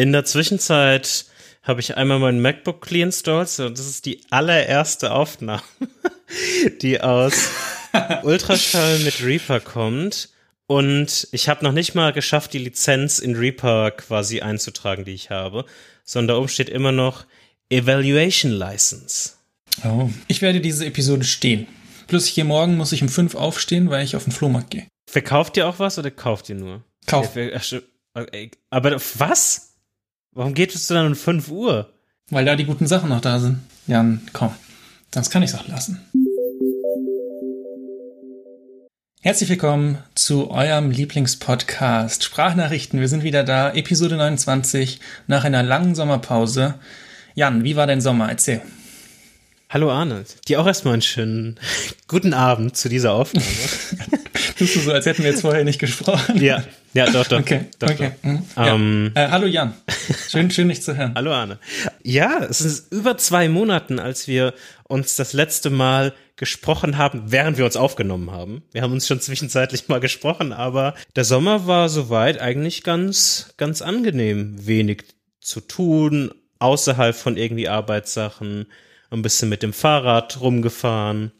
In der Zwischenzeit habe ich einmal mein MacBook clean installed und das ist die allererste Aufnahme, die aus Ultraschall mit Reaper kommt. Und ich habe noch nicht mal geschafft, die Lizenz in Reaper quasi einzutragen, die ich habe, sondern da oben steht immer noch Evaluation License. Oh. Ich werde diese Episode stehen. Plus hier morgen muss ich um fünf aufstehen, weil ich auf den Flohmarkt gehe. Verkauft ihr auch was oder kauft ihr nur? Kauf. Aber was? Warum geht es dann um 5 Uhr? Weil da die guten Sachen noch da sind. Jan, komm. Das kann ich auch lassen. Herzlich willkommen zu eurem Lieblingspodcast Sprachnachrichten. Wir sind wieder da, Episode 29, nach einer langen Sommerpause. Jan, wie war dein Sommer? Erzähl. Hallo Arnold. Dir auch erstmal einen schönen guten Abend zu dieser Aufnahme. Tust du so, als hätten wir jetzt vorher nicht gesprochen? Ja, ja, doch, doch. Okay, doch, okay. Doch. Mhm. Ja. Ähm, äh, hallo Jan. Schön, schön dich zu hören. Hallo Arne. Ja, es ist über zwei Monaten, als wir uns das letzte Mal gesprochen haben, während wir uns aufgenommen haben. Wir haben uns schon zwischenzeitlich mal gesprochen, aber der Sommer war soweit eigentlich ganz, ganz angenehm. Wenig zu tun, außerhalb von irgendwie Arbeitssachen, ein bisschen mit dem Fahrrad rumgefahren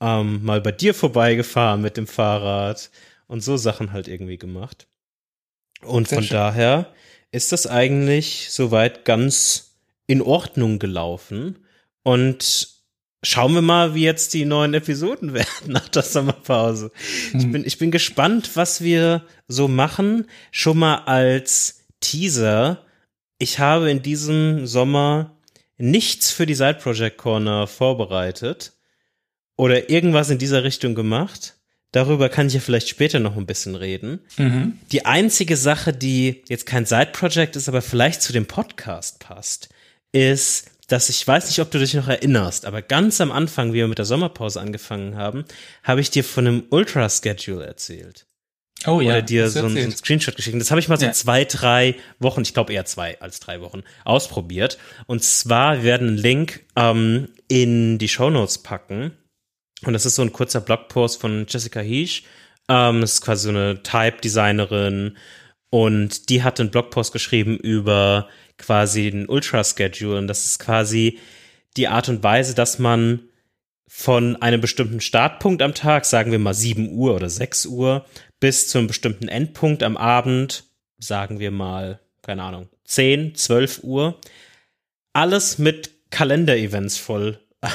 ähm, mal bei dir vorbeigefahren mit dem Fahrrad und so Sachen halt irgendwie gemacht. Und Sehr von schön. daher ist das eigentlich soweit ganz in Ordnung gelaufen. Und schauen wir mal, wie jetzt die neuen Episoden werden nach der Sommerpause. Hm. Ich, bin, ich bin gespannt, was wir so machen. Schon mal als Teaser. Ich habe in diesem Sommer nichts für die Side Project Corner vorbereitet oder irgendwas in dieser Richtung gemacht. Darüber kann ich ja vielleicht später noch ein bisschen reden. Mhm. Die einzige Sache, die jetzt kein Side-Project ist, aber vielleicht zu dem Podcast passt, ist, dass ich weiß nicht, ob du dich noch erinnerst, aber ganz am Anfang, wie wir mit der Sommerpause angefangen haben, habe ich dir von einem Ultra-Schedule erzählt. Oh ja. Oder dir so, so einen Screenshot geschickt. Das habe ich mal so ja. zwei, drei Wochen, ich glaube eher zwei als drei Wochen, ausprobiert. Und zwar, wir werden einen Link ähm, in die Show Notes packen und das ist so ein kurzer Blogpost von Jessica Heesch. Ähm, das ist quasi so eine Type-Designerin. Und die hat einen Blogpost geschrieben über quasi den Ultra-Schedule. Und das ist quasi die Art und Weise, dass man von einem bestimmten Startpunkt am Tag, sagen wir mal 7 Uhr oder 6 Uhr, bis zu einem bestimmten Endpunkt am Abend, sagen wir mal, keine Ahnung, 10, 12 Uhr, alles mit Kalenderevents voll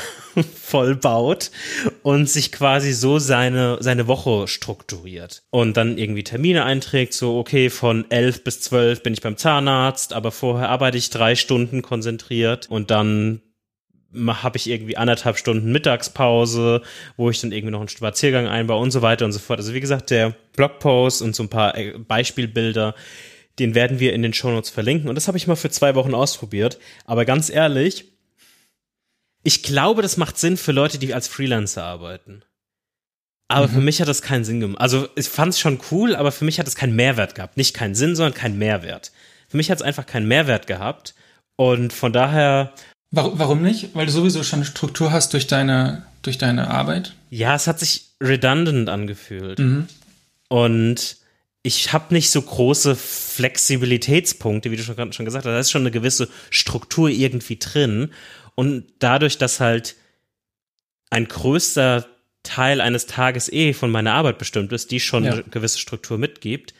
vollbaut und sich quasi so seine, seine Woche strukturiert. Und dann irgendwie Termine einträgt, so okay, von elf bis zwölf bin ich beim Zahnarzt, aber vorher arbeite ich drei Stunden konzentriert und dann habe ich irgendwie anderthalb Stunden Mittagspause, wo ich dann irgendwie noch einen Spaziergang einbaue und so weiter und so fort. Also wie gesagt, der Blogpost und so ein paar äh, Beispielbilder, den werden wir in den Shownotes verlinken. Und das habe ich mal für zwei Wochen ausprobiert. Aber ganz ehrlich, ich glaube, das macht Sinn für Leute, die als Freelancer arbeiten. Aber mhm. für mich hat das keinen Sinn gemacht. Also ich fand es schon cool, aber für mich hat es keinen Mehrwert gehabt. Nicht keinen Sinn, sondern keinen Mehrwert. Für mich hat es einfach keinen Mehrwert gehabt. Und von daher. Warum, warum nicht? Weil du sowieso schon eine Struktur hast durch deine, durch deine Arbeit? Ja, es hat sich redundant angefühlt. Mhm. Und ich habe nicht so große Flexibilitätspunkte, wie du schon, schon gesagt hast. Da ist schon eine gewisse Struktur irgendwie drin. Und dadurch, dass halt ein größter Teil eines Tages eh von meiner Arbeit bestimmt ist, die schon ja. eine gewisse Struktur mitgibt,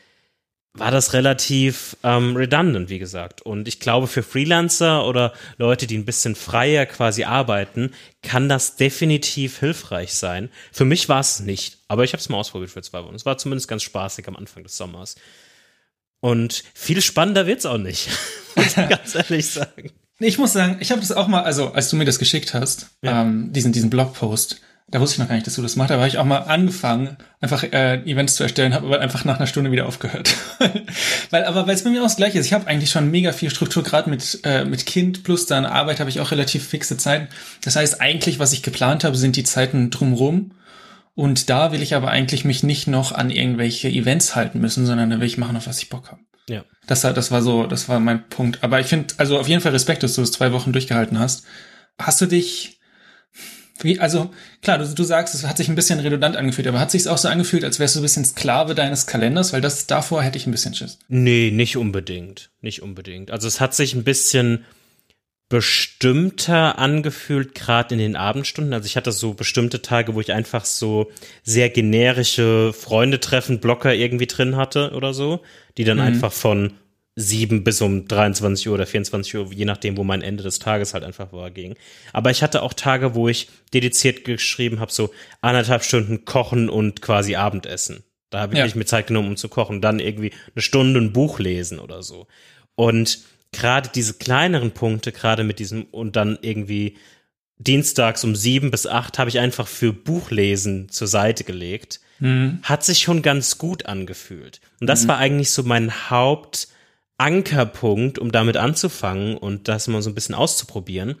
war das relativ ähm, redundant, wie gesagt. Und ich glaube, für Freelancer oder Leute, die ein bisschen freier quasi arbeiten, kann das definitiv hilfreich sein. Für mich war es nicht, aber ich habe es mal ausprobiert für zwei Wochen. Es war zumindest ganz spaßig am Anfang des Sommers. Und viel spannender wird's auch nicht, muss ich ganz ehrlich sagen. Ich muss sagen, ich habe das auch mal, also als du mir das geschickt hast, ja. ähm, diesen, diesen Blogpost, da wusste ich noch gar nicht, dass du das machst, da habe ich auch mal angefangen, einfach äh, Events zu erstellen, habe aber einfach nach einer Stunde wieder aufgehört. weil, aber weil es bei mir auch das gleiche ist, ich habe eigentlich schon mega viel Struktur, gerade mit, äh, mit Kind plus dann Arbeit habe ich auch relativ fixe Zeiten. Das heißt, eigentlich, was ich geplant habe, sind die Zeiten drumrum. Und da will ich aber eigentlich mich nicht noch an irgendwelche Events halten müssen, sondern da will ich machen, auf was ich Bock habe. Ja. Das, das war so, das war mein Punkt. Aber ich finde, also auf jeden Fall Respekt, dass du es zwei Wochen durchgehalten hast. Hast du dich, Wie, also, klar, du, du sagst, es hat sich ein bisschen redundant angefühlt, aber hat sich auch so angefühlt, als wärst du ein bisschen Sklave deines Kalenders, weil das davor hätte ich ein bisschen Schiss. Nee, nicht unbedingt. Nicht unbedingt. Also es hat sich ein bisschen bestimmter angefühlt, gerade in den Abendstunden. Also ich hatte so bestimmte Tage, wo ich einfach so sehr generische Freunde treffen, Blocker irgendwie drin hatte oder so, die dann mhm. einfach von sieben bis um 23 Uhr oder 24 Uhr, je nachdem, wo mein Ende des Tages halt einfach war, ging. Aber ich hatte auch Tage, wo ich dediziert geschrieben habe, so anderthalb Stunden kochen und quasi Abendessen. Da habe ich ja. mir Zeit genommen, um zu kochen. Dann irgendwie eine Stunde ein Buch lesen oder so. Und gerade diese kleineren Punkte, gerade mit diesem und dann irgendwie dienstags um sieben bis acht habe ich einfach für Buchlesen zur Seite gelegt. Mhm. Hat sich schon ganz gut angefühlt. Und das mhm. war eigentlich so mein Hauptankerpunkt, um damit anzufangen und das mal so ein bisschen auszuprobieren.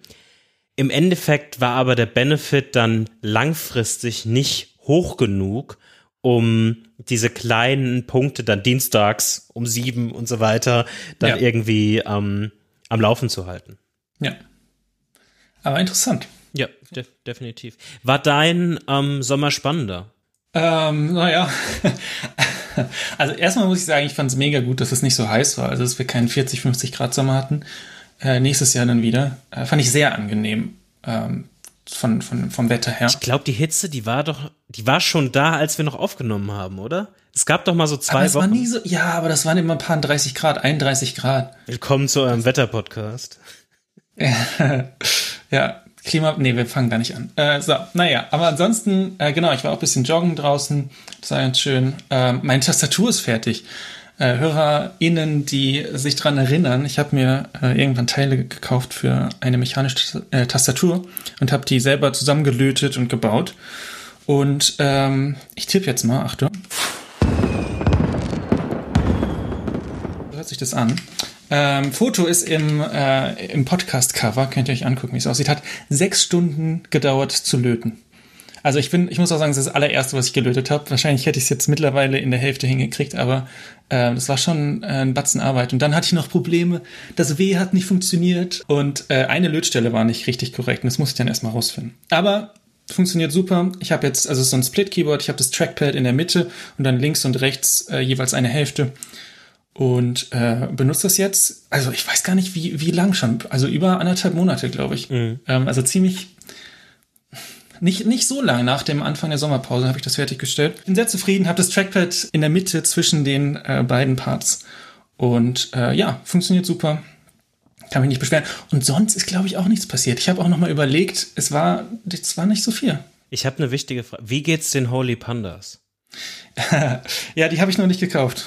Im Endeffekt war aber der Benefit dann langfristig nicht hoch genug, um diese kleinen Punkte dann dienstags um sieben und so weiter dann ja. irgendwie ähm, am Laufen zu halten. Ja. Aber interessant. Ja, de definitiv. War dein ähm, Sommer spannender? Ähm, naja. also erstmal muss ich sagen, ich fand es mega gut, dass es nicht so heiß war, also dass wir keinen 40, 50 Grad Sommer hatten. Äh, nächstes Jahr dann wieder. Äh, fand ich sehr angenehm. Ähm, von, von, vom Wetter her. Ich glaube, die Hitze, die war doch, die war schon da, als wir noch aufgenommen haben, oder? Es gab doch mal so zwei aber das Wochen. War nie so, ja, aber das waren immer ein paar 30 Grad, 31 Grad. Willkommen zu eurem Wetterpodcast. ja, Klima, nee, wir fangen da nicht an. Äh, so, naja, aber ansonsten, äh, genau, ich war auch ein bisschen joggen draußen, das war ganz schön. Äh, meine Tastatur ist fertig äh, HörerInnen, die sich dran erinnern, ich habe mir äh, irgendwann Teile gekauft für eine mechanische äh, Tastatur und habe die selber zusammengelötet und gebaut. Und ähm, ich tippe jetzt mal, Achtung. Hört sich das an. Ähm, Foto ist im, äh, im Podcast-Cover, könnt ihr euch angucken, wie es aussieht. Hat sechs Stunden gedauert zu löten. Also ich bin, ich muss auch sagen, das ist das allererste, was ich gelötet habe. Wahrscheinlich hätte ich es jetzt mittlerweile in der Hälfte hingekriegt, aber äh, das war schon äh, ein Batzen Arbeit. Und dann hatte ich noch Probleme. Das W hat nicht funktioniert und äh, eine Lötstelle war nicht richtig korrekt. Und das muss ich dann erstmal rausfinden. Aber funktioniert super. Ich habe jetzt, also so ein Split-Keyboard, ich habe das Trackpad in der Mitte und dann links und rechts äh, jeweils eine Hälfte. Und äh, benutze das jetzt, also ich weiß gar nicht, wie, wie lang schon. Also über anderthalb Monate, glaube ich. Mhm. Ähm, also ziemlich, nicht, nicht so lange nach dem Anfang der Sommerpause habe ich das fertiggestellt. Bin sehr zufrieden, habe das Trackpad in der Mitte zwischen den äh, beiden Parts. Und äh, ja, funktioniert super. Kann mich nicht beschweren. Und sonst ist, glaube ich, auch nichts passiert. Ich habe auch noch mal überlegt, es war, es war nicht so viel. Ich habe eine wichtige Frage. Wie geht's den Holy Pandas? ja, die habe ich noch nicht gekauft.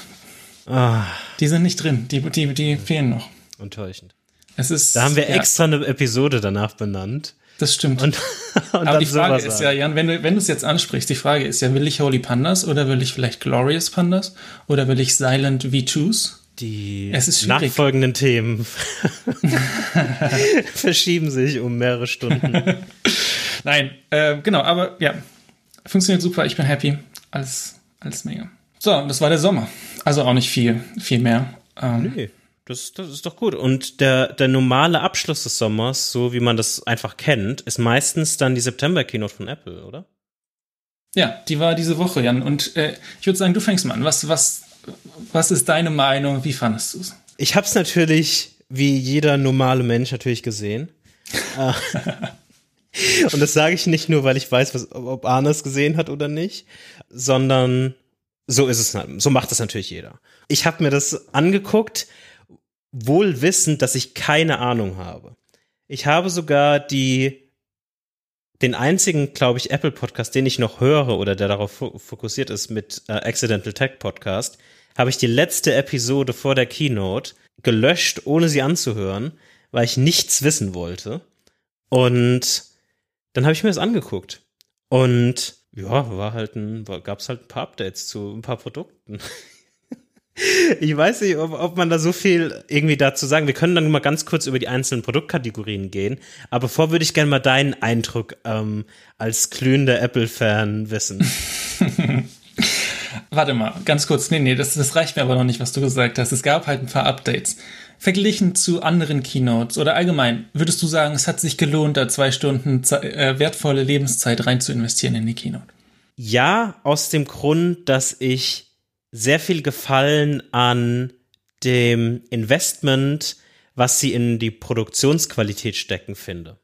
Ah. Die sind nicht drin. Die, die, die fehlen noch. Enttäuschend. Es ist, da haben wir ja. extra eine Episode danach benannt. Das stimmt. Und, und Aber die Frage ist ja, Jan, wenn du, wenn du es jetzt ansprichst, die Frage ist ja, will ich Holy Pandas oder will ich vielleicht Glorious Pandas oder will ich Silent V2s? Die nachfolgenden Themen verschieben sich um mehrere Stunden. Nein, äh, genau, aber ja, funktioniert super, ich bin happy. Alles, alles mega. So, das war der Sommer. Also auch nicht viel, viel mehr. Ähm, nee. Das, das ist doch gut. Und der, der normale Abschluss des Sommers, so wie man das einfach kennt, ist meistens dann die September-Keynote von Apple, oder? Ja, die war diese Woche, Jan. Und äh, ich würde sagen, du fängst mal an. Was, was, was ist deine Meinung? Wie fandest du es? Ich habe es natürlich, wie jeder normale Mensch, natürlich gesehen. Äh, und das sage ich nicht nur, weil ich weiß, was, ob Arne es gesehen hat oder nicht, sondern so ist es, so macht das natürlich jeder. Ich habe mir das angeguckt wohl wissend, dass ich keine Ahnung habe. Ich habe sogar die den einzigen, glaube ich, Apple Podcast, den ich noch höre oder der darauf fokussiert ist mit äh, Accidental Tech Podcast, habe ich die letzte Episode vor der Keynote gelöscht, ohne sie anzuhören, weil ich nichts wissen wollte. Und dann habe ich mir das angeguckt. Und ja, war halt ein, gab es halt ein paar Updates zu ein paar Produkten. Ich weiß nicht, ob, ob man da so viel irgendwie dazu sagen. Wir können dann mal ganz kurz über die einzelnen Produktkategorien gehen. Aber bevor würde ich gerne mal deinen Eindruck ähm, als glühender Apple-Fan wissen. Warte mal, ganz kurz. Nee, nee, das, das reicht mir aber noch nicht, was du gesagt hast. Es gab halt ein paar Updates. Verglichen zu anderen Keynotes oder allgemein, würdest du sagen, es hat sich gelohnt, da zwei Stunden äh, wertvolle Lebenszeit rein zu investieren in die Keynote? Ja, aus dem Grund, dass ich sehr viel Gefallen an dem Investment, was sie in die Produktionsqualität stecken, finde.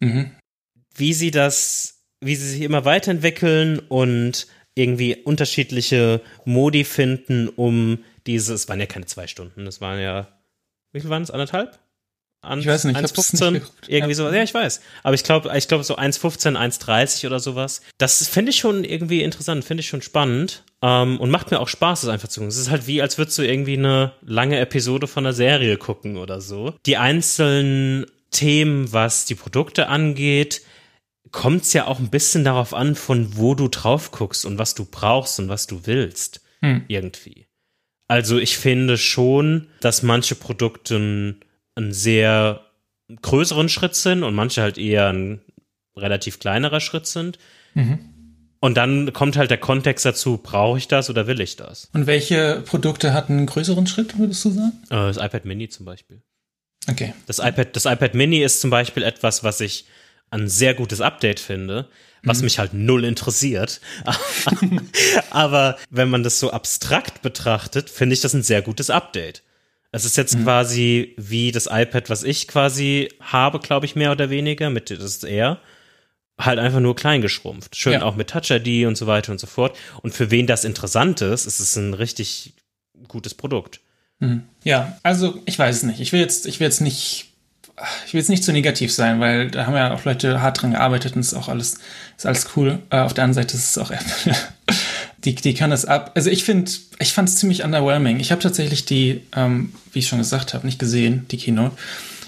Mhm. Wie sie das, wie sie sich immer weiterentwickeln und irgendwie unterschiedliche Modi finden, um diese, es waren ja keine zwei Stunden, es waren ja, wie viel waren es, anderthalb? An, ich weiß nicht, 1,15, irgendwie sowas. Ja, ich weiß. Aber ich glaube, ich glaube so 1,15, 1,30 oder sowas. Das finde ich schon irgendwie interessant, finde ich schon spannend. Ähm, und macht mir auch Spaß, das einfach zu gucken. Es ist halt wie, als würdest du irgendwie eine lange Episode von einer Serie gucken oder so. Die einzelnen Themen, was die Produkte angeht, kommt es ja auch ein bisschen darauf an, von wo du drauf guckst und was du brauchst und was du willst. Hm. Irgendwie. Also ich finde schon, dass manche Produkte einen, einen sehr größeren Schritt sind und manche halt eher ein relativ kleinerer Schritt sind. Mhm. Und dann kommt halt der Kontext dazu, brauche ich das oder will ich das? Und welche Produkte hatten einen größeren Schritt, würdest du sagen? Äh, das iPad Mini zum Beispiel. Okay. Das iPad, das iPad Mini ist zum Beispiel etwas, was ich ein sehr gutes Update finde, was mhm. mich halt null interessiert. Aber wenn man das so abstrakt betrachtet, finde ich das ein sehr gutes Update. Es ist jetzt mhm. quasi wie das iPad, was ich quasi habe, glaube ich, mehr oder weniger, mit das ist eher halt einfach nur klein geschrumpft. Schön ja. auch mit Touch ID und so weiter und so fort. Und für wen das interessant ist, ist es ein richtig gutes Produkt. Mhm. Ja, also ich weiß es nicht. Ich will jetzt, ich will jetzt nicht ich will jetzt nicht zu negativ sein, weil da haben ja auch Leute hart dran gearbeitet und ist auch alles, ist alles cool. Äh, auf der anderen Seite ist es auch Apple. die, die kann das ab. Also ich finde, ich fand es ziemlich underwhelming. Ich habe tatsächlich die, ähm, wie ich schon gesagt habe, nicht gesehen, die Keynote.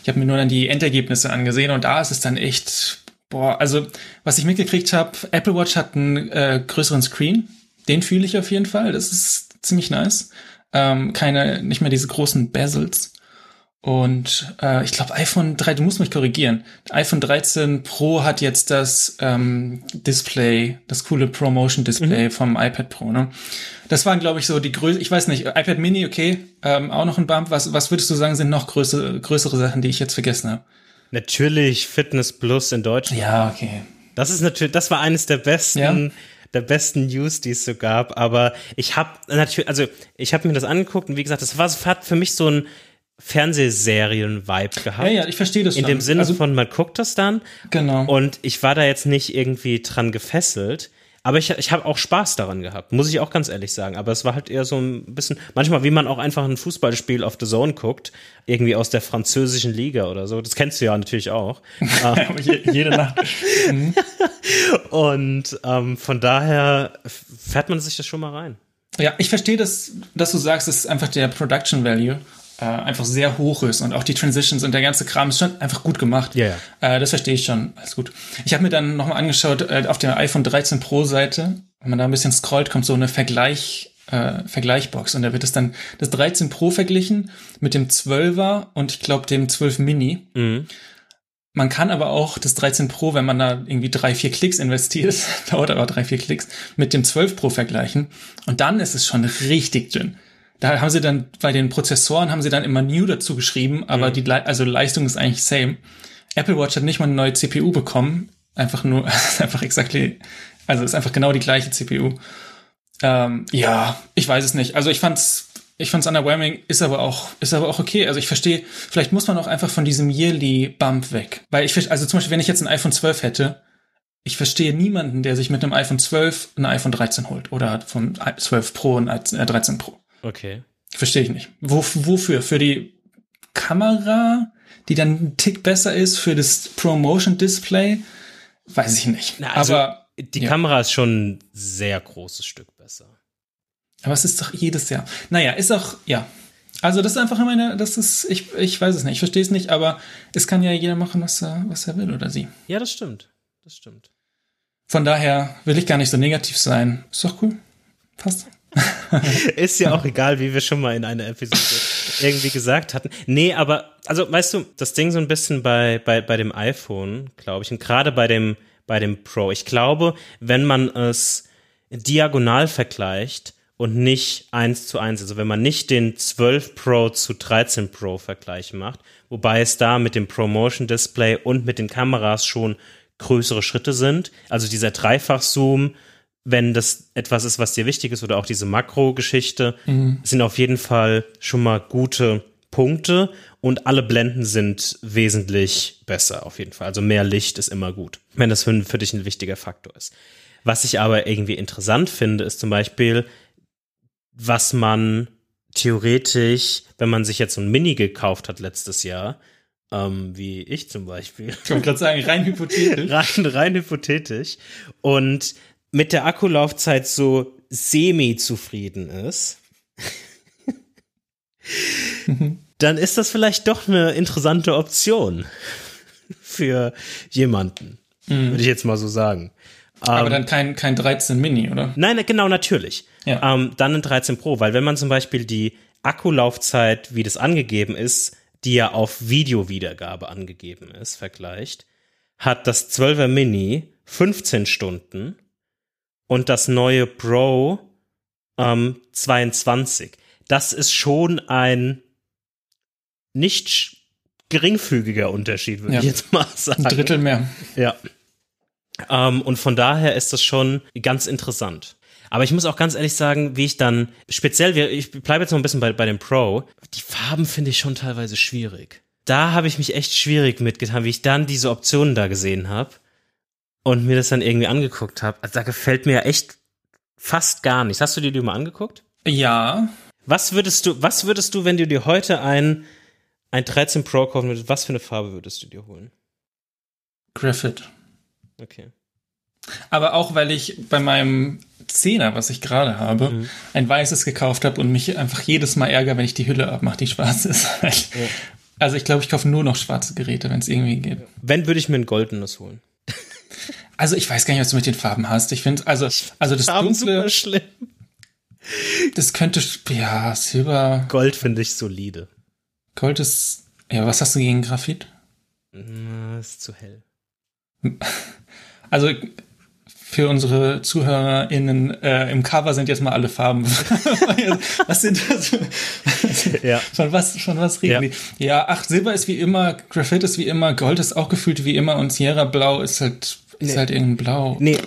Ich habe mir nur dann die Endergebnisse angesehen und da ist es dann echt, boah, also was ich mitgekriegt habe, Apple Watch hat einen äh, größeren Screen. Den fühle ich auf jeden Fall. Das ist ziemlich nice. Ähm, keine, nicht mehr diese großen Bezels. Und äh, ich glaube, iPhone 3, du musst mich korrigieren. iPhone 13 Pro hat jetzt das ähm, Display, das coole ProMotion Display mhm. vom iPad Pro. Ne? Das waren, glaube ich, so die größten, ich weiß nicht, iPad Mini, okay, ähm, auch noch ein Bump. Was, was würdest du sagen, sind noch größere, größere Sachen, die ich jetzt vergessen habe? Natürlich Fitness Plus in Deutschland. Ja, okay. Das ist natürlich, das war eines der besten. Ja? der besten News, die es so gab. Aber ich habe natürlich, also ich habe mir das angeguckt und wie gesagt, das war, hat für mich so ein Fernsehserien-Vibe gehabt. Ja, ja, ich verstehe das schon. In dem Sinne also, von, man guckt das dann. Genau. Und ich war da jetzt nicht irgendwie dran gefesselt. Aber ich, ich habe auch Spaß daran gehabt, muss ich auch ganz ehrlich sagen. Aber es war halt eher so ein bisschen, manchmal wie man auch einfach ein Fußballspiel auf The Zone guckt, irgendwie aus der französischen Liga oder so. Das kennst du ja natürlich auch. Jede Nacht. Mhm. Und ähm, von daher fährt man sich das schon mal rein. Ja, ich verstehe das, dass du sagst, es ist einfach der Production Value äh, einfach sehr hoch ist und auch die Transitions und der ganze Kram ist schon einfach gut gemacht. Ja, yeah. äh, das verstehe ich schon. Alles gut. Ich habe mir dann nochmal angeschaut, äh, auf der iPhone 13 Pro Seite, wenn man da ein bisschen scrollt, kommt so eine Vergleich, äh, Vergleichbox und da wird es dann das 13 Pro verglichen mit dem 12er und ich glaube dem 12 Mini. Mhm. Man kann aber auch das 13 Pro, wenn man da irgendwie drei, vier Klicks investiert, dauert aber drei, vier Klicks, mit dem 12 Pro vergleichen. Und dann ist es schon richtig dünn. Da haben sie dann, bei den Prozessoren haben sie dann immer New dazu geschrieben, aber mhm. die also Leistung ist eigentlich same. Apple Watch hat nicht mal eine neue CPU bekommen. Einfach nur, einfach exactly, also ist einfach genau die gleiche CPU. Ähm, ja, ich weiß es nicht. Also ich fand's, ich fand's underwhelming, ist aber auch, ist aber auch okay. Also ich verstehe, vielleicht muss man auch einfach von diesem Yearly Bump weg. Weil ich, also zum Beispiel, wenn ich jetzt ein iPhone 12 hätte, ich verstehe niemanden, der sich mit einem iPhone 12 ein iPhone 13 holt oder vom 12 Pro ein 13 Pro. Okay. Verstehe ich nicht. Wo, wofür? Für die Kamera, die dann ein Tick besser ist, für das Promotion Display? Weiß ich nicht. Na, also aber die ja. Kamera ist schon ein sehr großes Stück besser. Aber es ist doch jedes Jahr. Naja, ist auch, ja. Also das ist einfach meine, das ist, ich, ich weiß es nicht, ich verstehe es nicht, aber es kann ja jeder machen, was er, was er will oder sie. Ja, das stimmt. Das stimmt. Von daher will ich gar nicht so negativ sein. Ist doch cool. Passt. ist ja auch egal, wie wir schon mal in einer Episode irgendwie gesagt hatten. Nee, aber, also weißt du, das Ding so ein bisschen bei, bei, bei dem iPhone, glaube ich, und gerade bei dem, bei dem Pro, ich glaube, wenn man es diagonal vergleicht und nicht eins zu eins. Also wenn man nicht den 12 Pro zu 13 Pro Vergleich macht, wobei es da mit dem Promotion Display und mit den Kameras schon größere Schritte sind. Also dieser Dreifach-Zoom, wenn das etwas ist, was dir wichtig ist, oder auch diese Makro-Geschichte, mhm. sind auf jeden Fall schon mal gute Punkte und alle Blenden sind wesentlich besser auf jeden Fall. Also mehr Licht ist immer gut, wenn das für, für dich ein wichtiger Faktor ist. Was ich aber irgendwie interessant finde, ist zum Beispiel, was man theoretisch, wenn man sich jetzt so ein Mini gekauft hat letztes Jahr, ähm, wie ich zum Beispiel. Ich wollte gerade sagen, rein hypothetisch. rein, rein hypothetisch. Und mit der Akkulaufzeit so semi-zufrieden ist, dann ist das vielleicht doch eine interessante Option für jemanden. Mhm. Würde ich jetzt mal so sagen. Aber ähm, dann kein, kein 13 Mini, oder? Nein, genau, natürlich. Ja. Ähm, dann ein 13 Pro, weil wenn man zum Beispiel die Akkulaufzeit, wie das angegeben ist, die ja auf Videowiedergabe angegeben ist, vergleicht, hat das 12er Mini 15 Stunden und das neue Pro ähm, 22. Das ist schon ein nicht geringfügiger Unterschied, würde ja. ich jetzt mal sagen. Ein Drittel mehr. Ja. Ähm, und von daher ist das schon ganz interessant. Aber ich muss auch ganz ehrlich sagen, wie ich dann, speziell, ich bleibe jetzt noch ein bisschen bei, bei dem Pro, die Farben finde ich schon teilweise schwierig. Da habe ich mich echt schwierig mitgetan, wie ich dann diese Optionen da gesehen habe und mir das dann irgendwie angeguckt habe. Also da gefällt mir echt fast gar nichts. Hast du dir die mal angeguckt? Ja. Was würdest du, was würdest du, wenn du dir heute ein, ein 13 Pro kaufen würdest, was für eine Farbe würdest du dir holen? Graphite. Okay. Aber auch, weil ich bei meinem Zehner, was ich gerade habe, mhm. ein weißes gekauft habe und mich einfach jedes Mal ärgere, wenn ich die Hülle abmache, die schwarz ist. ja. Also ich glaube, ich kaufe nur noch schwarze Geräte, wenn es irgendwie geht. Wenn würde ich mir ein goldenes holen. Also ich weiß gar nicht, was du mit den Farben hast. Ich finde, also, also das Farben dunkle, super schlimm. Das könnte, ja, Silber. Gold finde ich solide. Gold ist, ja, was hast du gegen Graphit? Na, ist zu hell. Also für unsere ZuhörerInnen äh, im Cover sind jetzt mal alle Farben. was sind das? ja. Von was, von was reden ja. die? Ja, ach, Silber ist wie immer, Graphit ist wie immer, Gold ist auch gefühlt wie immer und Sierra Blau ist halt, ist nee. halt irgendein Blau. Nee,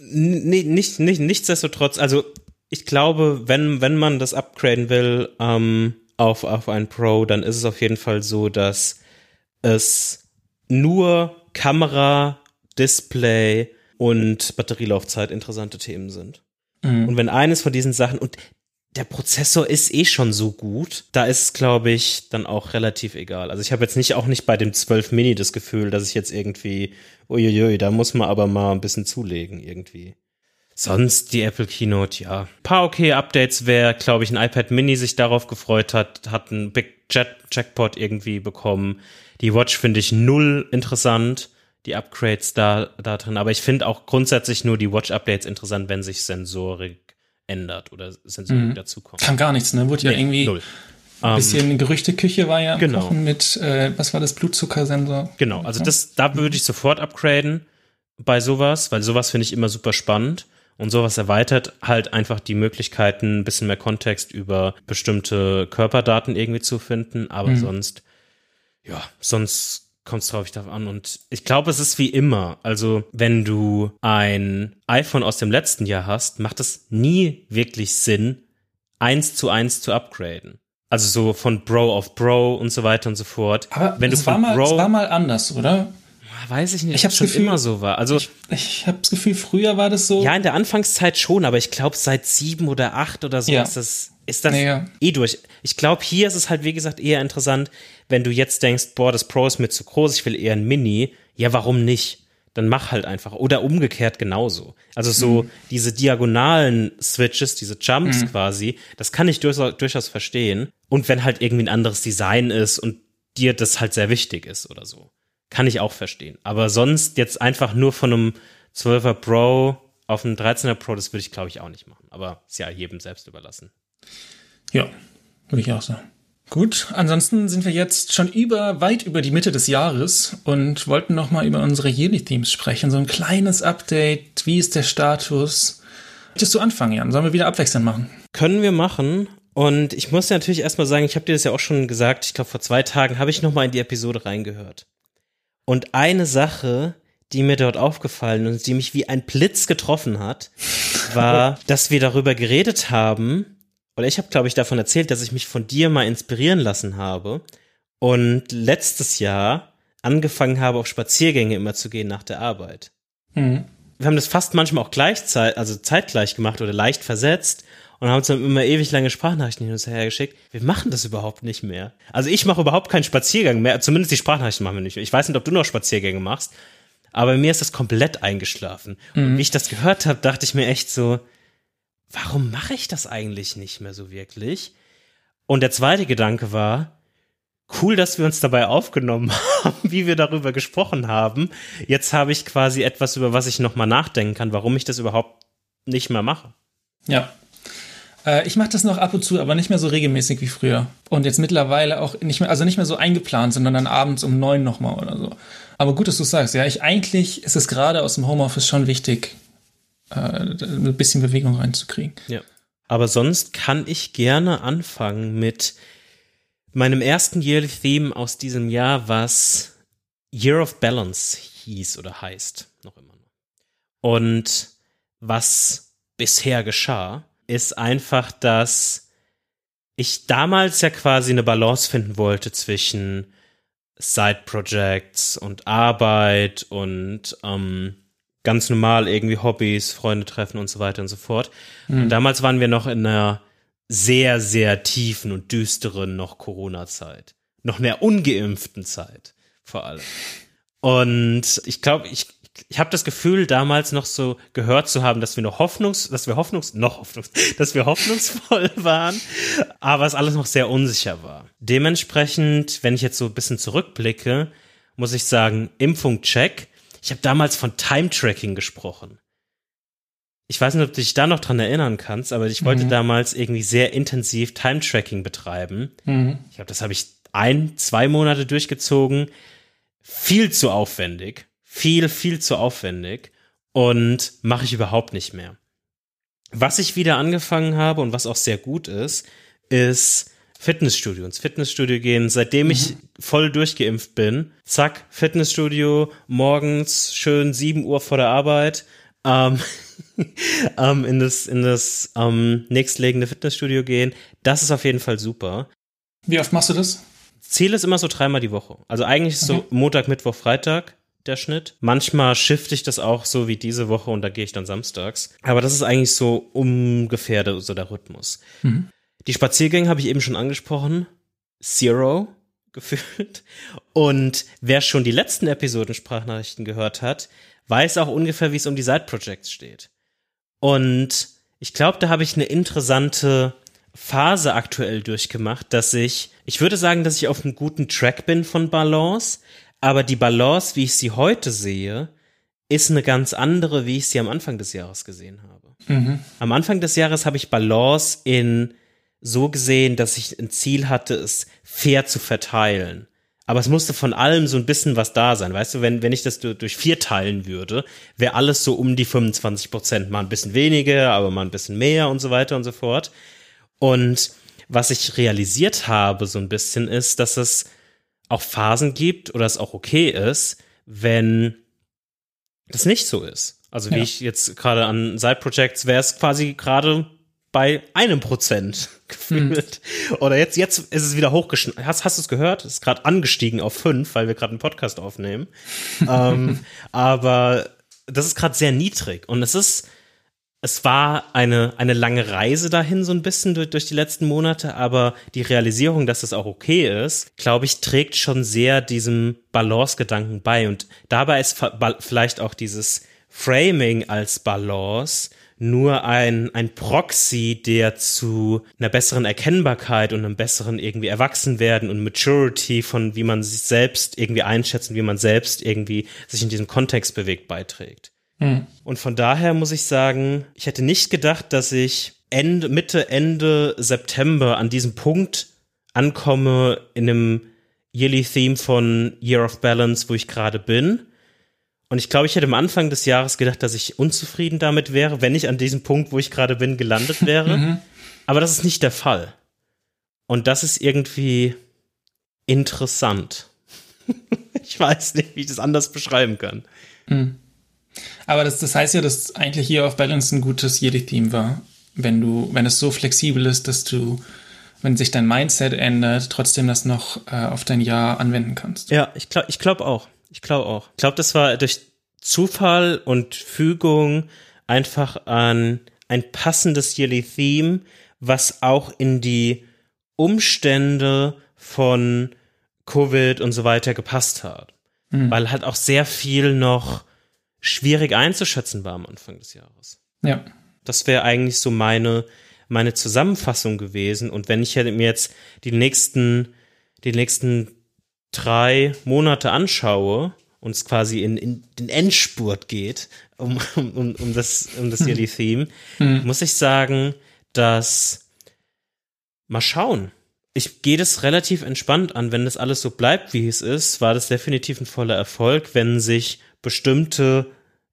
nee, nicht, nicht, nichtsdestotrotz, also ich glaube, wenn, wenn man das upgraden will ähm, auf, auf ein Pro, dann ist es auf jeden Fall so, dass es nur Kamera, Display und Batterielaufzeit interessante Themen sind. Mhm. Und wenn eines von diesen Sachen und der Prozessor ist eh schon so gut, da ist glaube ich, dann auch relativ egal. Also ich habe jetzt nicht auch nicht bei dem 12 Mini das Gefühl, dass ich jetzt irgendwie, uiuiui, da muss man aber mal ein bisschen zulegen irgendwie. Sonst die Apple Keynote, ja. Ein paar okay Updates, wer, glaube ich, ein iPad Mini sich darauf gefreut hat, hat einen Big Jet Jackpot irgendwie bekommen. Die Watch finde ich null interessant die Upgrades da, da drin. Aber ich finde auch grundsätzlich nur die Watch-Updates interessant, wenn sich Sensorik ändert oder Sensorik mhm. dazukommt. Kam gar nichts, ne? Wurde ja nee, irgendwie. Null. Ein bisschen um, Gerüchteküche war ja genau. mit, äh, was war das, Blutzuckersensor? Genau, also das, da würde ich sofort upgraden bei sowas, weil sowas finde ich immer super spannend. Und sowas erweitert halt einfach die Möglichkeiten, ein bisschen mehr Kontext über bestimmte Körperdaten irgendwie zu finden. Aber mhm. sonst, ja, sonst kommt es drauf darauf an. Und ich glaube, es ist wie immer. Also, wenn du ein iPhone aus dem letzten Jahr hast, macht es nie wirklich Sinn, eins zu eins zu upgraden. Also so von Bro auf Bro und so weiter und so fort. Aber wenn du von war mal, Bro, es war mal anders, oder? Weiß ich nicht, ich habe schon Gefühl, immer so war. Also ich, ich habe das Gefühl, früher war das so. Ja, in der Anfangszeit schon, aber ich glaube seit sieben oder acht oder so ja. ist das ist das naja. eh durch. Ich glaube, hier ist es halt, wie gesagt, eher interessant, wenn du jetzt denkst, boah, das Pro ist mir zu groß, ich will eher ein Mini. Ja, warum nicht? Dann mach halt einfach. Oder umgekehrt genauso. Also so mhm. diese diagonalen Switches, diese Jumps mhm. quasi, das kann ich durchaus, durchaus verstehen. Und wenn halt irgendwie ein anderes Design ist und dir das halt sehr wichtig ist oder so. Kann ich auch verstehen. Aber sonst jetzt einfach nur von einem 12er Pro auf einen 13er Pro, das würde ich glaube ich auch nicht machen. Aber ist ja jedem selbst überlassen. Ja, würde ich auch sagen. Gut, ansonsten sind wir jetzt schon über, weit über die Mitte des Jahres und wollten nochmal über unsere Yearly Themes sprechen. So ein kleines Update. Wie ist der Status? Möchtest du anfangen, Jan? Sollen wir wieder abwechselnd machen? Können wir machen. Und ich muss ja natürlich erstmal sagen, ich habe dir das ja auch schon gesagt, ich glaube vor zwei Tagen habe ich nochmal in die Episode reingehört. Und eine Sache, die mir dort aufgefallen und die mich wie ein Blitz getroffen hat, war, dass wir darüber geredet haben, oder ich habe, glaube ich, davon erzählt, dass ich mich von dir mal inspirieren lassen habe und letztes Jahr angefangen habe, auf Spaziergänge immer zu gehen nach der Arbeit. Mhm. Wir haben das fast manchmal auch gleichzeitig, also zeitgleich gemacht oder leicht versetzt und haben uns dann immer ewig lange Sprachnachrichten hin und her geschickt. Wir machen das überhaupt nicht mehr. Also ich mache überhaupt keinen Spaziergang mehr, zumindest die Sprachnachrichten machen wir nicht mehr. Ich weiß nicht, ob du noch Spaziergänge machst, aber mir ist das komplett eingeschlafen. Mhm. Und wie ich das gehört habe, dachte ich mir echt so, warum mache ich das eigentlich nicht mehr so wirklich? Und der zweite Gedanke war, cool, dass wir uns dabei aufgenommen haben, wie wir darüber gesprochen haben. Jetzt habe ich quasi etwas, über was ich nochmal nachdenken kann, warum ich das überhaupt nicht mehr mache. Ja. Äh, ich mache das noch ab und zu, aber nicht mehr so regelmäßig wie früher. Und jetzt mittlerweile auch nicht mehr, also nicht mehr so eingeplant, sondern dann abends um neun nochmal oder so. Aber gut, dass du sagst, ja, ich eigentlich ist es gerade aus dem Homeoffice schon wichtig, äh, ein bisschen Bewegung reinzukriegen. Ja. Aber sonst kann ich gerne anfangen mit meinem ersten Yearly Theme aus diesem Jahr, was Year of Balance hieß oder heißt, noch immer. Und was bisher geschah, ist einfach, dass ich damals ja quasi eine Balance finden wollte zwischen Side-Projects und Arbeit und ähm, ganz normal irgendwie Hobbys, Freunde treffen und so weiter und so fort. Mhm. Und damals waren wir noch in einer sehr, sehr tiefen und düsteren noch Corona-Zeit. Noch mehr ungeimpften Zeit, vor allem. Und ich glaube, ich, ich habe das Gefühl, damals noch so gehört zu haben, dass wir noch hoffnungs, dass wir hoffnungs, noch hoffnungs, dass wir hoffnungsvoll waren, aber es alles noch sehr unsicher war. Dementsprechend, wenn ich jetzt so ein bisschen zurückblicke, muss ich sagen, Impfung check. Ich habe damals von Time Tracking gesprochen ich weiß nicht, ob du dich da noch dran erinnern kannst, aber ich wollte mhm. damals irgendwie sehr intensiv Time-Tracking betreiben. Mhm. Ich glaube, das habe ich ein, zwei Monate durchgezogen. Viel zu aufwendig. Viel, viel zu aufwendig. Und mache ich überhaupt nicht mehr. Was ich wieder angefangen habe und was auch sehr gut ist, ist Fitnessstudio. Ins Fitnessstudio gehen, seitdem mhm. ich voll durchgeimpft bin. Zack, Fitnessstudio, morgens schön sieben Uhr vor der Arbeit. Ähm, ähm, in das, in das ähm, nächstlegende Fitnessstudio gehen. Das ist auf jeden Fall super. Wie oft machst du das? Ziel ist immer so dreimal die Woche. Also eigentlich ist okay. so Montag, Mittwoch, Freitag der Schnitt. Manchmal shifte ich das auch so wie diese Woche und da gehe ich dann samstags. Aber das ist eigentlich so ungefähr der, so der Rhythmus. Mhm. Die Spaziergänge habe ich eben schon angesprochen. Zero gefühlt. Und wer schon die letzten Episoden Sprachnachrichten gehört hat, weiß auch ungefähr, wie es um die Side Projects steht. Und ich glaube, da habe ich eine interessante Phase aktuell durchgemacht, dass ich, ich würde sagen, dass ich auf einem guten Track bin von Balance, aber die Balance, wie ich sie heute sehe, ist eine ganz andere, wie ich sie am Anfang des Jahres gesehen habe. Mhm. Am Anfang des Jahres habe ich Balance in so gesehen, dass ich ein Ziel hatte, es fair zu verteilen. Aber es musste von allem so ein bisschen was da sein. Weißt du, wenn, wenn ich das durch vier teilen würde, wäre alles so um die 25 Prozent. Mal ein bisschen weniger, aber mal ein bisschen mehr und so weiter und so fort. Und was ich realisiert habe so ein bisschen ist, dass es auch Phasen gibt oder es auch okay ist, wenn das nicht so ist. Also wie ja. ich jetzt gerade an Side Projects wäre es quasi gerade bei einem Prozent gefühlt. Hm. Oder jetzt, jetzt ist es wieder hochgeschnitten. Hast, hast du es gehört? Es ist gerade angestiegen auf fünf, weil wir gerade einen Podcast aufnehmen. ähm, aber das ist gerade sehr niedrig. Und es ist, es war eine, eine lange Reise dahin, so ein bisschen durch, durch die letzten Monate, aber die Realisierung, dass es auch okay ist, glaube ich, trägt schon sehr diesem Balance-Gedanken bei. Und dabei ist vielleicht auch dieses Framing als Balance nur ein, ein Proxy, der zu einer besseren Erkennbarkeit und einem besseren irgendwie Erwachsenwerden und Maturity von wie man sich selbst irgendwie einschätzt und wie man selbst irgendwie sich in diesem Kontext bewegt beiträgt. Mhm. Und von daher muss ich sagen, ich hätte nicht gedacht, dass ich Ende, Mitte, Ende September an diesem Punkt ankomme in einem Yearly Theme von Year of Balance, wo ich gerade bin. Und ich glaube, ich hätte am Anfang des Jahres gedacht, dass ich unzufrieden damit wäre, wenn ich an diesem Punkt, wo ich gerade bin, gelandet wäre. Mhm. Aber das ist nicht der Fall. Und das ist irgendwie interessant. ich weiß nicht, wie ich das anders beschreiben kann. Mhm. Aber das, das heißt ja, dass eigentlich hier auf Balance ein gutes Jedi-Theme war. Wenn du, wenn es so flexibel ist, dass du, wenn sich dein Mindset ändert, trotzdem das noch äh, auf dein Jahr anwenden kannst. Ja, ich glaube ich glaub auch. Ich glaube auch. Ich glaube, das war durch Zufall und Fügung einfach an ein passendes Yearly-Theme, was auch in die Umstände von Covid und so weiter gepasst hat. Mhm. Weil halt auch sehr viel noch schwierig einzuschätzen war am Anfang des Jahres. Ja. Das wäre eigentlich so meine, meine Zusammenfassung gewesen. Und wenn ich mir jetzt die nächsten, die nächsten drei Monate anschaue und es quasi in, in den Endspurt geht, um, um, um das, um das Yearly Theme, mhm. muss ich sagen, dass mal schauen ich gehe das relativ entspannt an. Wenn das alles so bleibt, wie es ist, war das definitiv ein voller Erfolg, wenn sich bestimmte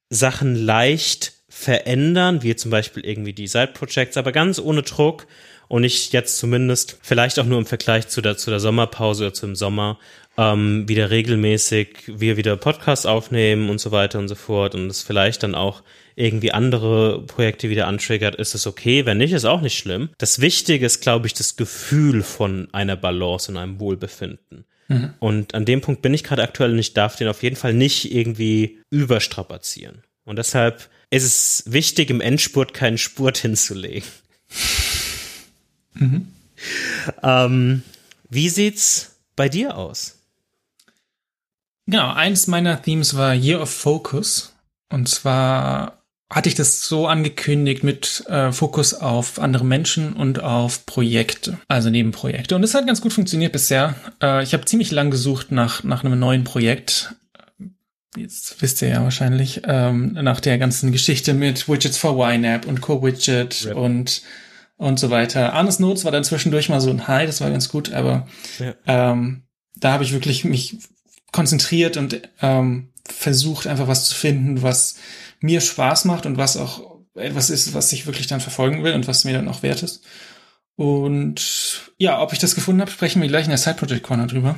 Sachen leicht verändern, wie zum Beispiel irgendwie die Side-Projects, aber ganz ohne Druck und ich jetzt zumindest vielleicht auch nur im Vergleich zu der, zu der Sommerpause oder zum Sommer ähm, wieder regelmäßig wir wieder Podcasts aufnehmen und so weiter und so fort und es vielleicht dann auch irgendwie andere Projekte wieder antriggert, ist es okay. Wenn nicht, ist auch nicht schlimm. Das Wichtige ist, glaube ich, das Gefühl von einer Balance und einem Wohlbefinden. Mhm. Und an dem Punkt bin ich gerade aktuell und ich darf den auf jeden Fall nicht irgendwie überstrapazieren. Und deshalb ist es wichtig, im Endspurt keinen Spurt hinzulegen. Mhm. Ähm, wie sieht's bei dir aus? Genau, eins meiner Themes war Year of Focus. Und zwar hatte ich das so angekündigt mit äh, Fokus auf andere Menschen und auf Projekte, also Nebenprojekte. Und es hat ganz gut funktioniert bisher. Äh, ich habe ziemlich lang gesucht nach, nach einem neuen Projekt. Jetzt wisst ihr ja wahrscheinlich, ähm, nach der ganzen Geschichte mit Widgets for YNAB und Co-Widget und und so weiter. Arnes Notes war dann zwischendurch mal so ein High, das war ganz gut, aber ja. ähm, da habe ich wirklich mich konzentriert und ähm, versucht, einfach was zu finden, was mir Spaß macht und was auch etwas ist, was ich wirklich dann verfolgen will und was mir dann auch wert ist. Und ja, ob ich das gefunden habe, sprechen wir gleich in der Side Project Corner drüber.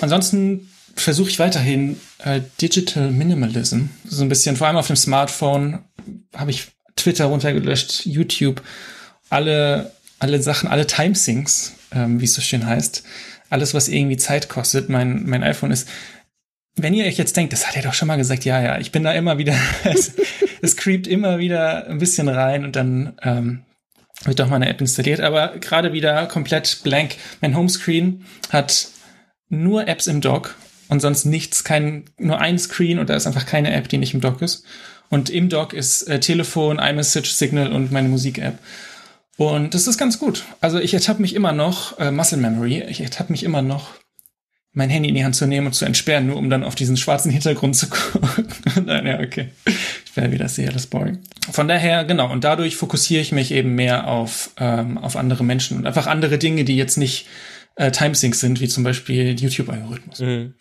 Ansonsten versuche ich weiterhin äh, Digital Minimalism. So ein bisschen, vor allem auf dem Smartphone habe ich Twitter runtergelöscht, YouTube, alle, alle Sachen, alle Timesinks, ähm, wie es so schön heißt. Alles, was irgendwie Zeit kostet. Mein, mein iPhone ist wenn ihr euch jetzt denkt, das hat er doch schon mal gesagt, ja, ja, ich bin da immer wieder, es, es creept immer wieder ein bisschen rein und dann ähm, wird doch mal eine App installiert, aber gerade wieder komplett blank. Mein Homescreen hat nur Apps im Dock und sonst nichts, kein, nur ein Screen und da ist einfach keine App, die nicht im Dock ist. Und im Dock ist äh, Telefon, iMessage, Signal und meine Musik-App. Und das ist ganz gut. Also ich ertappe mich immer noch, äh, Muscle Memory, ich ertappe mich immer noch mein Handy in die Hand zu nehmen und zu entsperren, nur um dann auf diesen schwarzen Hintergrund zu gucken. Nein, ja, okay. Ich werde wieder sehr das boring. Von daher, genau, und dadurch fokussiere ich mich eben mehr auf, ähm, auf andere Menschen und einfach andere Dinge, die jetzt nicht äh, Timesyncs sind, wie zum Beispiel YouTube-Algorithmus. Mhm.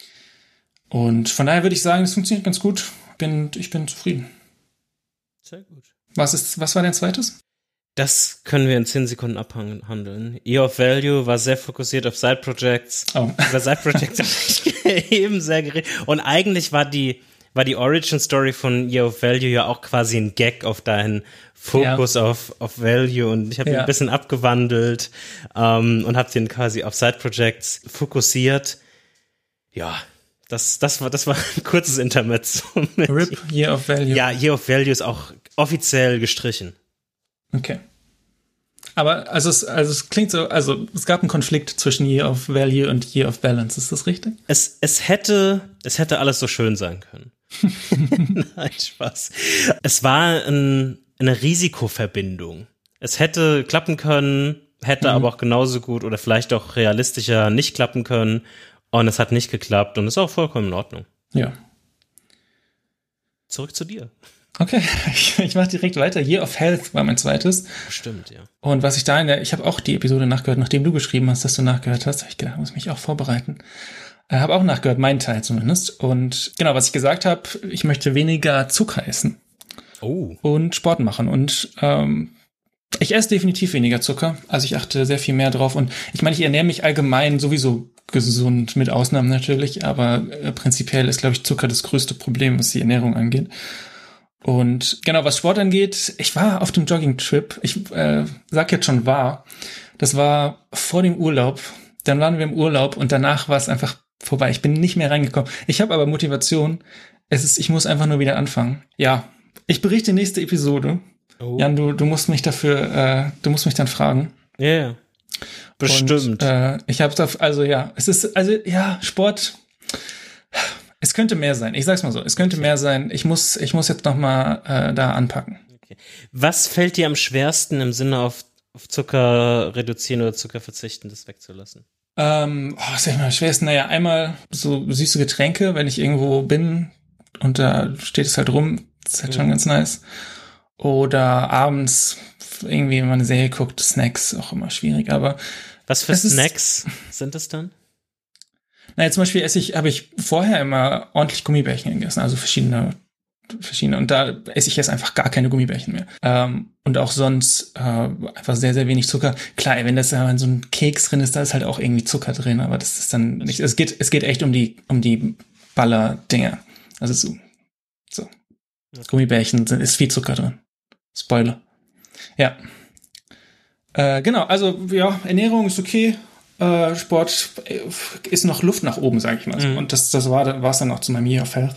Und von daher würde ich sagen, es funktioniert ganz gut. Bin, ich bin zufrieden. Sehr gut. Was ist, was war dein zweites? Das können wir in 10 Sekunden abhandeln. Year of Value war sehr fokussiert auf Side Projects. Oh. Über Side Projects eben sehr geredet. Und eigentlich war die, war die Origin Story von Year of Value ja auch quasi ein Gag auf deinen Fokus ja. auf, auf Value und ich habe ja. ihn ein bisschen abgewandelt ähm, und habe den quasi auf Side Projects fokussiert. Ja, das, das war, das war ein kurzes Intermezzo. RIP Year of Value. Ja, Year of Value ist auch offiziell gestrichen. Okay. Aber also es, also es klingt so, also es gab einen Konflikt zwischen Year of Value und Year of Balance, ist das richtig? Es, es hätte, es hätte alles so schön sein können. Nein, Spaß. Es war ein, eine Risikoverbindung. Es hätte klappen können, hätte mhm. aber auch genauso gut oder vielleicht auch realistischer nicht klappen können. Und es hat nicht geklappt und ist auch vollkommen in Ordnung. Ja. Zurück zu dir. Okay, ich, ich mache direkt weiter. Year of Health war mein zweites. Stimmt, ja. Und was ich da in der, ich habe auch die Episode nachgehört, nachdem du geschrieben hast, dass du nachgehört hast, habe ich gedacht, muss mich auch vorbereiten. Äh, habe auch nachgehört, mein Teil zumindest. Und genau, was ich gesagt habe, ich möchte weniger Zucker essen. Oh. Und Sport machen. Und ähm, ich esse definitiv weniger Zucker. Also ich achte sehr viel mehr drauf. Und ich meine, ich ernähre mich allgemein sowieso gesund, mit Ausnahmen natürlich. Aber äh, prinzipiell ist, glaube ich, Zucker das größte Problem, was die Ernährung angeht. Und genau, was Sport angeht, ich war auf dem Jogging-Trip. Ich äh, sag jetzt schon war. Das war vor dem Urlaub. Dann waren wir im Urlaub und danach war es einfach vorbei. Ich bin nicht mehr reingekommen. Ich habe aber Motivation. Es ist, ich muss einfach nur wieder anfangen. Ja, ich berichte nächste Episode. Oh. Jan, du, du musst mich dafür, äh, du musst mich dann fragen. Ja, yeah. bestimmt. Und, äh, ich habe da, also ja, es ist, also ja, Sport. Es könnte mehr sein. Ich sag's mal so. Es könnte mehr sein. Ich muss, ich muss jetzt noch mal äh, da anpacken. Okay. Was fällt dir am schwersten im Sinne auf, auf Zucker reduzieren oder Zucker verzichten, das wegzulassen? Ähm, oh, was ist am schwersten? Naja, einmal so süße Getränke, wenn ich irgendwo bin und da steht es halt rum. Das ist halt schon ganz nice. Oder abends irgendwie, wenn man eine Serie guckt, Snacks, auch immer schwierig. Aber was für Snacks sind das dann? Naja, zum Beispiel esse ich, habe ich vorher immer ordentlich Gummibärchen gegessen, also verschiedene, verschiedene. Und da esse ich jetzt einfach gar keine Gummibärchen mehr. Ähm, und auch sonst äh, einfach sehr, sehr wenig Zucker. Klar, wenn das ja in so ein Keks drin ist, da ist halt auch irgendwie Zucker drin, aber das ist dann nicht. Es geht, es geht echt um die, um die Baller-Dinger. Also so. So. Gummibärchen sind, ist viel Zucker drin. Spoiler. Ja. Äh, genau, also ja, Ernährung ist okay äh, Sport ist noch Luft nach oben, sage ich mal. Mhm. Und das, das war es dann auch zu meinem Year of Health.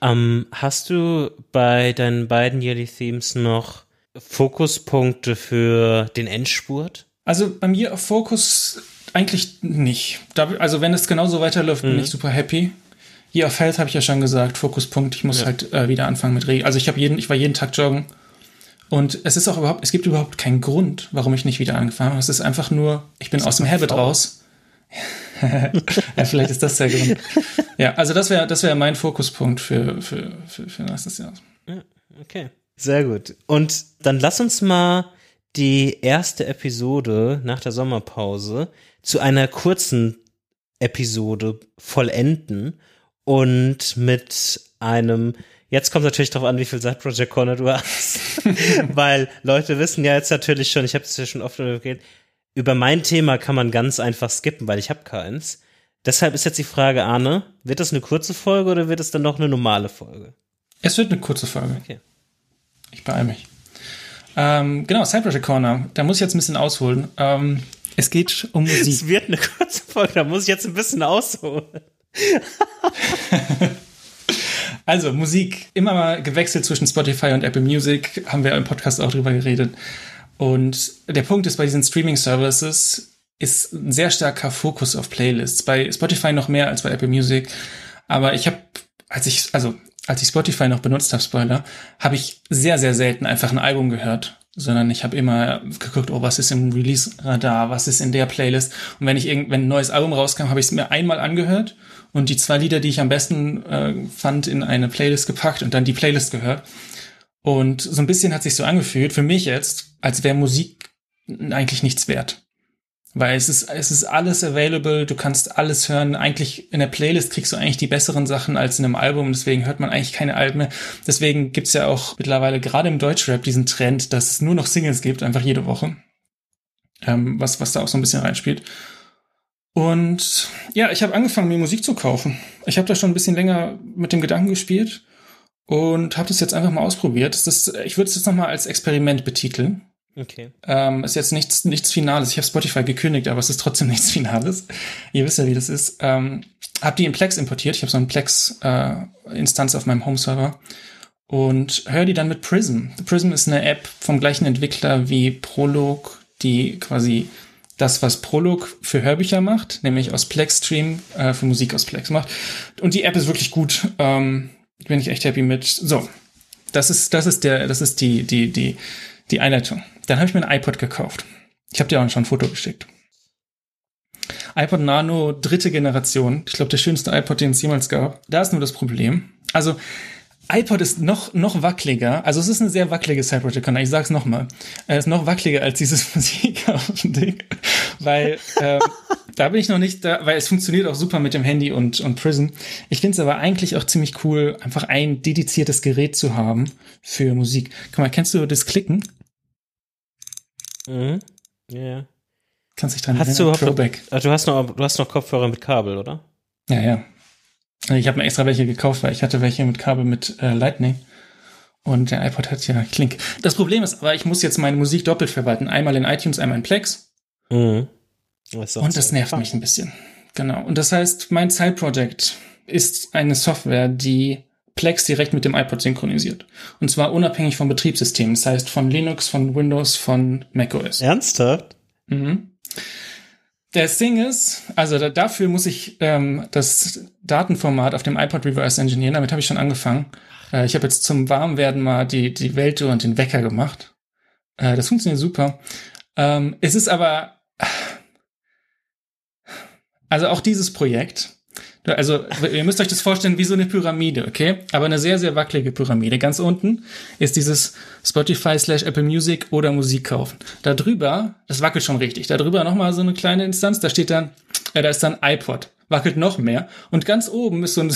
Um, hast du bei deinen beiden Yearly Themes noch Fokuspunkte für den Endspurt? Also beim Year of Focus eigentlich nicht. Da, also wenn es genauso weiterläuft, mhm. bin ich super happy. Year of Health habe ich ja schon gesagt, Fokuspunkt. Ich muss ja. halt äh, wieder anfangen mit Regen. Also ich habe jeden, ich war jeden Tag joggen. Und es ist auch überhaupt, es gibt überhaupt keinen Grund, warum ich nicht wieder angefangen habe. Es ist einfach nur, ich bin aus dem Habit raus. ja, vielleicht ist das der Grund. Ja, also das wäre das wäre mein Fokuspunkt für, für, für, für nächstes Jahr. Ja, okay. Sehr gut. Und dann lass uns mal die erste Episode nach der Sommerpause zu einer kurzen Episode vollenden und mit einem Jetzt kommt natürlich darauf an, wie viel Side Project Corner du hast. Weil Leute wissen ja jetzt natürlich schon, ich habe es ja schon oft erwähnt, über mein Thema kann man ganz einfach skippen, weil ich habe keins. Deshalb ist jetzt die Frage, Arne, wird das eine kurze Folge oder wird es dann noch eine normale Folge? Es wird eine kurze Folge. Okay. Ich beeile mich. Ähm, genau, Side Project Corner. Da muss ich jetzt ein bisschen ausholen. Ähm, es geht um Musik. Es wird eine kurze Folge, da muss ich jetzt ein bisschen ausholen. Also Musik, immer mal gewechselt zwischen Spotify und Apple Music, haben wir im Podcast auch drüber geredet. Und der Punkt ist bei diesen Streaming-Services ist ein sehr starker Fokus auf Playlists. Bei Spotify noch mehr als bei Apple Music. Aber ich habe, als ich, also als ich Spotify noch benutzt habe, Spoiler, habe ich sehr, sehr selten einfach ein Album gehört, sondern ich habe immer geguckt, oh, was ist im Release-Radar, was ist in der Playlist. Und wenn ich irgend, wenn ein neues Album rauskam, habe ich es mir einmal angehört und die zwei Lieder, die ich am besten äh, fand, in eine Playlist gepackt und dann die Playlist gehört. Und so ein bisschen hat sich so angefühlt, für mich jetzt, als wäre Musik eigentlich nichts wert. Weil es ist, es ist alles available, du kannst alles hören. Eigentlich in der Playlist kriegst du eigentlich die besseren Sachen als in einem Album, deswegen hört man eigentlich keine Alben mehr. Deswegen gibt's ja auch mittlerweile gerade im Deutschrap diesen Trend, dass es nur noch Singles gibt, einfach jede Woche. Ähm, was, was da auch so ein bisschen reinspielt. Und ja, ich habe angefangen, mir Musik zu kaufen. Ich habe da schon ein bisschen länger mit dem Gedanken gespielt und habe das jetzt einfach mal ausprobiert. Das ich würde es jetzt noch mal als Experiment betiteln. Okay. Ähm, ist jetzt nichts, nichts Finales. Ich habe Spotify gekündigt, aber es ist trotzdem nichts Finales. Ihr wisst ja, wie das ist. Ähm, habe die in Plex importiert. Ich habe so eine Plex-Instanz äh, auf meinem Home-Server und höre die dann mit Prism. Prism ist eine App vom gleichen Entwickler wie Prolog, die quasi das, was Prolog für Hörbücher macht, nämlich aus Plex Stream äh, für Musik aus Plex macht. Und die App ist wirklich gut. Ähm, bin ich echt happy mit. So, das ist das ist der das ist die die die die Einleitung. Dann habe ich mir ein iPod gekauft. Ich habe dir auch schon ein Foto geschickt. iPod Nano dritte Generation. Ich glaube der schönste iPod, den es jemals gab. Da ist nur das Problem. Also iPod ist noch, noch wackeliger. Also es ist eine sehr wackelige Side Conner. Ich sag's nochmal. Er ist noch wackeliger als dieses Musik auf dem Ding. Weil, ähm, Da bin ich noch nicht da, weil es funktioniert auch super mit dem Handy und, und Prism. Ich finde es aber eigentlich auch ziemlich cool, einfach ein dediziertes Gerät zu haben für Musik. Guck mal, kennst du das Klicken? Mhm. Ja, ja. Kannst dich dran Hast du, Throwback. Noch, du, hast noch, du hast noch Kopfhörer mit Kabel, oder? Ja, ja. Ich habe mir extra welche gekauft, weil ich hatte welche mit Kabel mit äh, Lightning. Und der iPod hat ja Klink. Das Problem ist aber, ich muss jetzt meine Musik doppelt verwalten. Einmal in iTunes, einmal in Plex. Mhm. Das und das nervt mich ein bisschen. Genau. Und das heißt, mein Side-Project ist eine Software, die Plex direkt mit dem iPod synchronisiert. Und zwar unabhängig vom Betriebssystem. Das heißt von Linux, von Windows, von macOS. Ernsthaft? Mhm. Das Ding ist, also da, dafür muss ich ähm, das Datenformat auf dem iPod reverse engineeren. Damit habe ich schon angefangen. Äh, ich habe jetzt zum Warmwerden mal die, die Weltuhr und den Wecker gemacht. Äh, das funktioniert super. Ähm, es ist aber, also auch dieses Projekt, also ihr müsst euch das vorstellen wie so eine Pyramide, okay? Aber eine sehr, sehr wackelige Pyramide. Ganz unten ist dieses Spotify slash Apple Music oder Musik kaufen. Da drüber, das wackelt schon richtig, da drüber nochmal so eine kleine Instanz, da steht dann, ja, da ist dann iPod wackelt noch mehr. Und ganz oben ist so ein,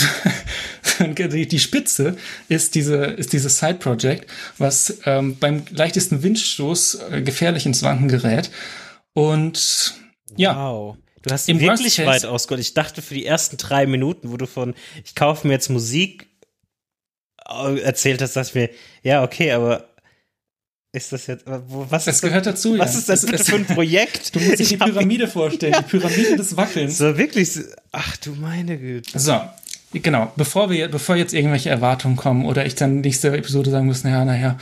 die Spitze ist diese, ist dieses Side Project, was ähm, beim leichtesten Windstoß äh, gefährlich ins Wanken gerät. Und ja. Wow. Du hast Im wirklich weit ausgeholt. Ich dachte für die ersten drei Minuten, wo du von ich kaufe mir jetzt Musik äh, erzählt hast, ich mir, ja, okay, aber ist das jetzt, was das gehört dazu, Was ja. ist das bitte für ein Projekt? Du musst dir die Pyramide vorstellen, die Pyramide des Wackelns. So wirklich, ach du meine Güte. So, genau, bevor wir, bevor jetzt irgendwelche Erwartungen kommen oder ich dann nächste Episode sagen muss, naja, naja.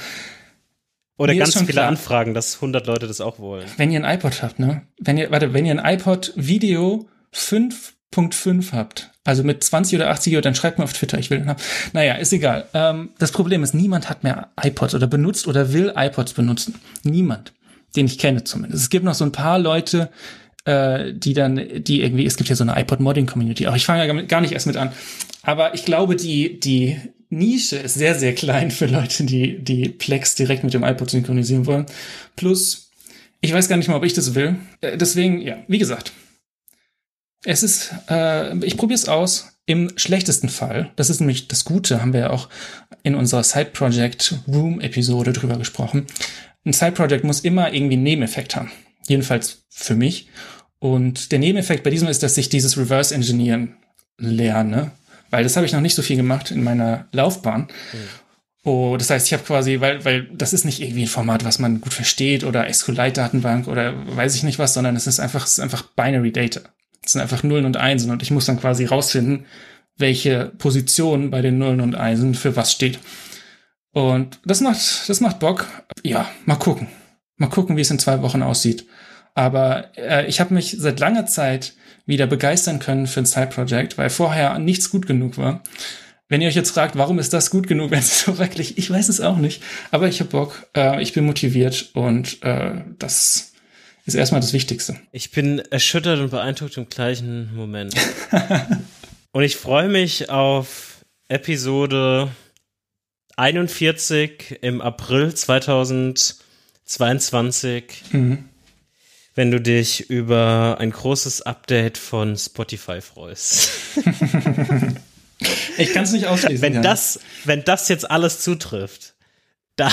Oder ganz viele klar, Anfragen, dass 100 Leute das auch wollen. Wenn ihr ein iPod habt, ne? Wenn ihr, warte, wenn ihr ein iPod Video 5 5.5 habt, also mit 20 oder 80 Euro, dann schreibt mir auf Twitter, ich will den haben. Naja, ist egal. Ähm, das Problem ist, niemand hat mehr iPods oder benutzt oder will iPods benutzen. Niemand. Den ich kenne zumindest. Es gibt noch so ein paar Leute, äh, die dann, die irgendwie, es gibt ja so eine iPod-Modding-Community, auch ich fange ja gar nicht erst mit an. Aber ich glaube, die, die Nische ist sehr, sehr klein für Leute, die, die Plex direkt mit dem iPod synchronisieren wollen. Plus, ich weiß gar nicht mal, ob ich das will. Äh, deswegen, ja, wie gesagt, es ist, äh, ich probiere es aus. Im schlechtesten Fall, das ist nämlich das Gute, haben wir ja auch in unserer Side Project Room Episode drüber gesprochen. Ein Side Project muss immer irgendwie einen Nebeneffekt haben. Jedenfalls für mich. Und der Nebeneffekt bei diesem ist, dass ich dieses Reverse Engineeren lerne, weil das habe ich noch nicht so viel gemacht in meiner Laufbahn. Mhm. Oh, das heißt, ich habe quasi, weil, weil das ist nicht irgendwie ein Format, was man gut versteht oder SQLite-Datenbank oder weiß ich nicht was, sondern es ist einfach, es ist einfach Binary Data. Das sind einfach Nullen und Einsen und ich muss dann quasi rausfinden, welche Position bei den Nullen und Einsen für was steht. Und das macht, das macht Bock. Ja, mal gucken. Mal gucken, wie es in zwei Wochen aussieht. Aber äh, ich habe mich seit langer Zeit wieder begeistern können für ein Side-Project, weil vorher nichts gut genug war. Wenn ihr euch jetzt fragt, warum ist das gut genug, wenn es so wackelig, ich weiß es auch nicht. Aber ich habe Bock, äh, ich bin motiviert und äh, das ist erstmal das Wichtigste. Ich bin erschüttert und beeindruckt im gleichen Moment. und ich freue mich auf Episode 41 im April 2022. Mhm. Wenn du dich über ein großes Update von Spotify freust. ich kann es nicht ausschließen. Wenn das, wenn das jetzt alles zutrifft, dann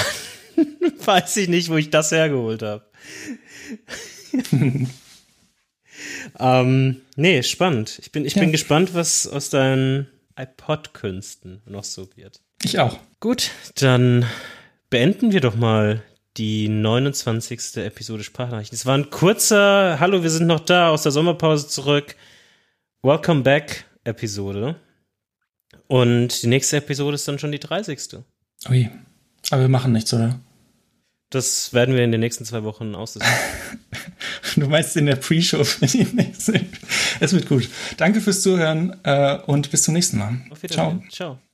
weiß ich nicht, wo ich das hergeholt habe. ähm, nee, spannend. Ich bin, ich ja. bin gespannt, was aus deinen iPod-Künsten noch so wird. Ich auch. Gut, dann beenden wir doch mal die 29. Episode Sprachnachrichten. Es war ein kurzer Hallo, wir sind noch da aus der Sommerpause zurück. Welcome back Episode. Und die nächste Episode ist dann schon die 30. Ui. Aber wir machen nichts, oder? Das werden wir in den nächsten zwei Wochen aussehen. du meinst in der Pre-Show für die nächste. Es wird gut. Danke fürs Zuhören äh, und bis zum nächsten Mal. Auf Wiedersehen. Ciao. Ciao.